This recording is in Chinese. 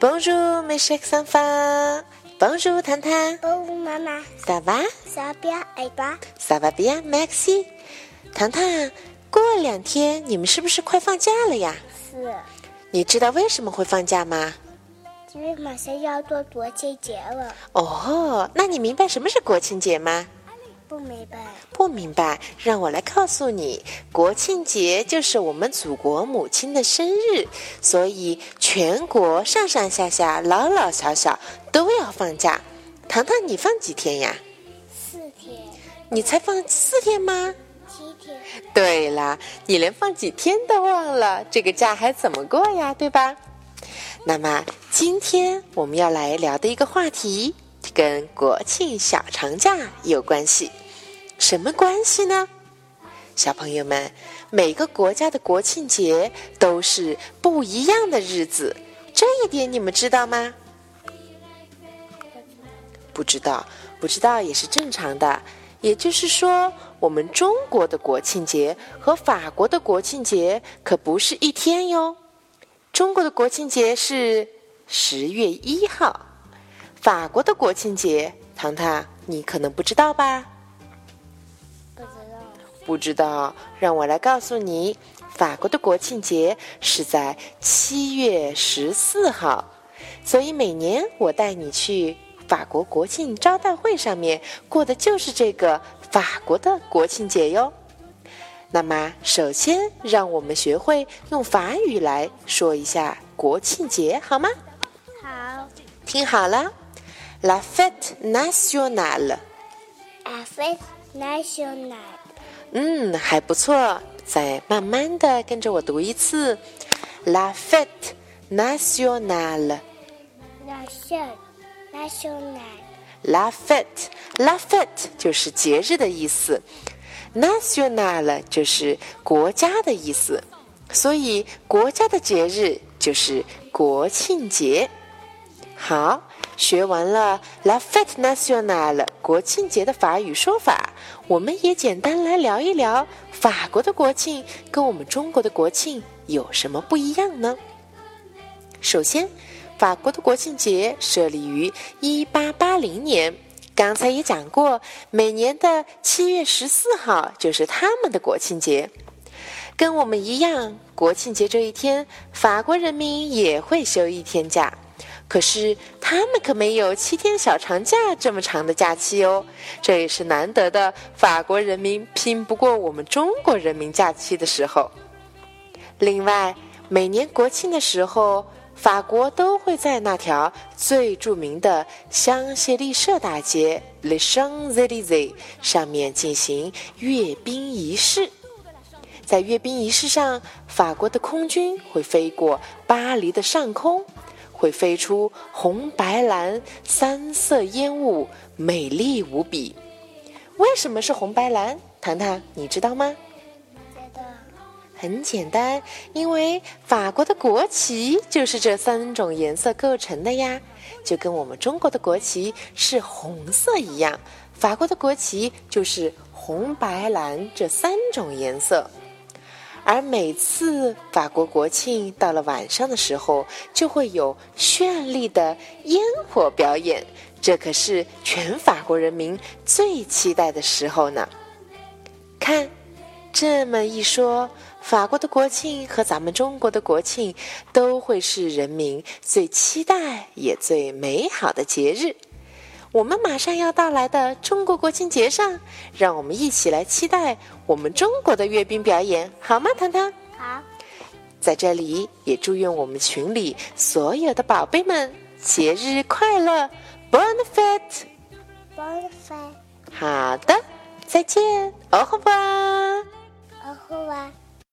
Bonjour, mes chers enfants. Bonjour, 糖糖。Bonjour, maman. Ça va? Ça va bien, et toi? Ça va bien, merci. 糖糖，过两天你们是不是快放假了呀？是。你知道为什么会放假吗？因为马上要做国庆节了。哦，那你明白什么是国庆节吗？不明白，不明白，让我来告诉你，国庆节就是我们祖国母亲的生日，所以全国上上下下、老老小小都要放假。糖糖，你放几天呀？四天。你才放四天吗？七天。对啦，你连放几天都忘了，这个假还怎么过呀？对吧？那么今天我们要来聊的一个话题，跟国庆小长假有关系。什么关系呢？小朋友们，每个国家的国庆节都是不一样的日子，这一点你们知道吗？不知道，不知道也是正常的。也就是说，我们中国的国庆节和法国的国庆节可不是一天哟。中国的国庆节是十月一号，法国的国庆节，糖糖，你可能不知道吧？不知道，让我来告诉你，法国的国庆节是在七月十四号，所以每年我带你去法国国庆招待会上面过的就是这个法国的国庆节哟。那么，首先让我们学会用法语来说一下国庆节，好吗？好，听好了，La fête nationale，La fête nationale。嗯，还不错。再慢慢的跟着我读一次，La fête nationale。La fête nationale。La fête，La fête 就是节日的意思，nationale 就是国家的意思，所以国家的节日就是国庆节。好。学完了 La Fête Nationale 国庆节的法语说法，我们也简单来聊一聊法国的国庆跟我们中国的国庆有什么不一样呢？首先，法国的国庆节设立于1880年，刚才也讲过，每年的7月14号就是他们的国庆节。跟我们一样，国庆节这一天，法国人民也会休一天假。可是他们可没有七天小长假这么长的假期哦，这也是难得的。法国人民拼不过我们中国人民假期的时候。另外，每年国庆的时候，法国都会在那条最著名的香榭丽舍大街 （Le Champs Élysées） 上面进行阅兵仪式。在阅兵仪式上，法国的空军会飞过巴黎的上空。会飞出红、白、蓝三色烟雾，美丽无比。为什么是红、白、蓝？糖糖，你知道吗？很简单，因为法国的国旗就是这三种颜色构成的呀，就跟我们中国的国旗是红色一样，法国的国旗就是红、白、蓝这三种颜色。而每次法国国庆到了晚上的时候，就会有绚丽的烟火表演，这可是全法国人民最期待的时候呢。看，这么一说，法国的国庆和咱们中国的国庆都会是人民最期待也最美好的节日。我们马上要到来的中国国庆节上，让我们一起来期待我们中国的阅兵表演，好吗？糖糖，好。在这里也祝愿我们群里所有的宝贝们节日快乐，Bon fête，Bon fête。好的，再见，Au revoir，Au revoir。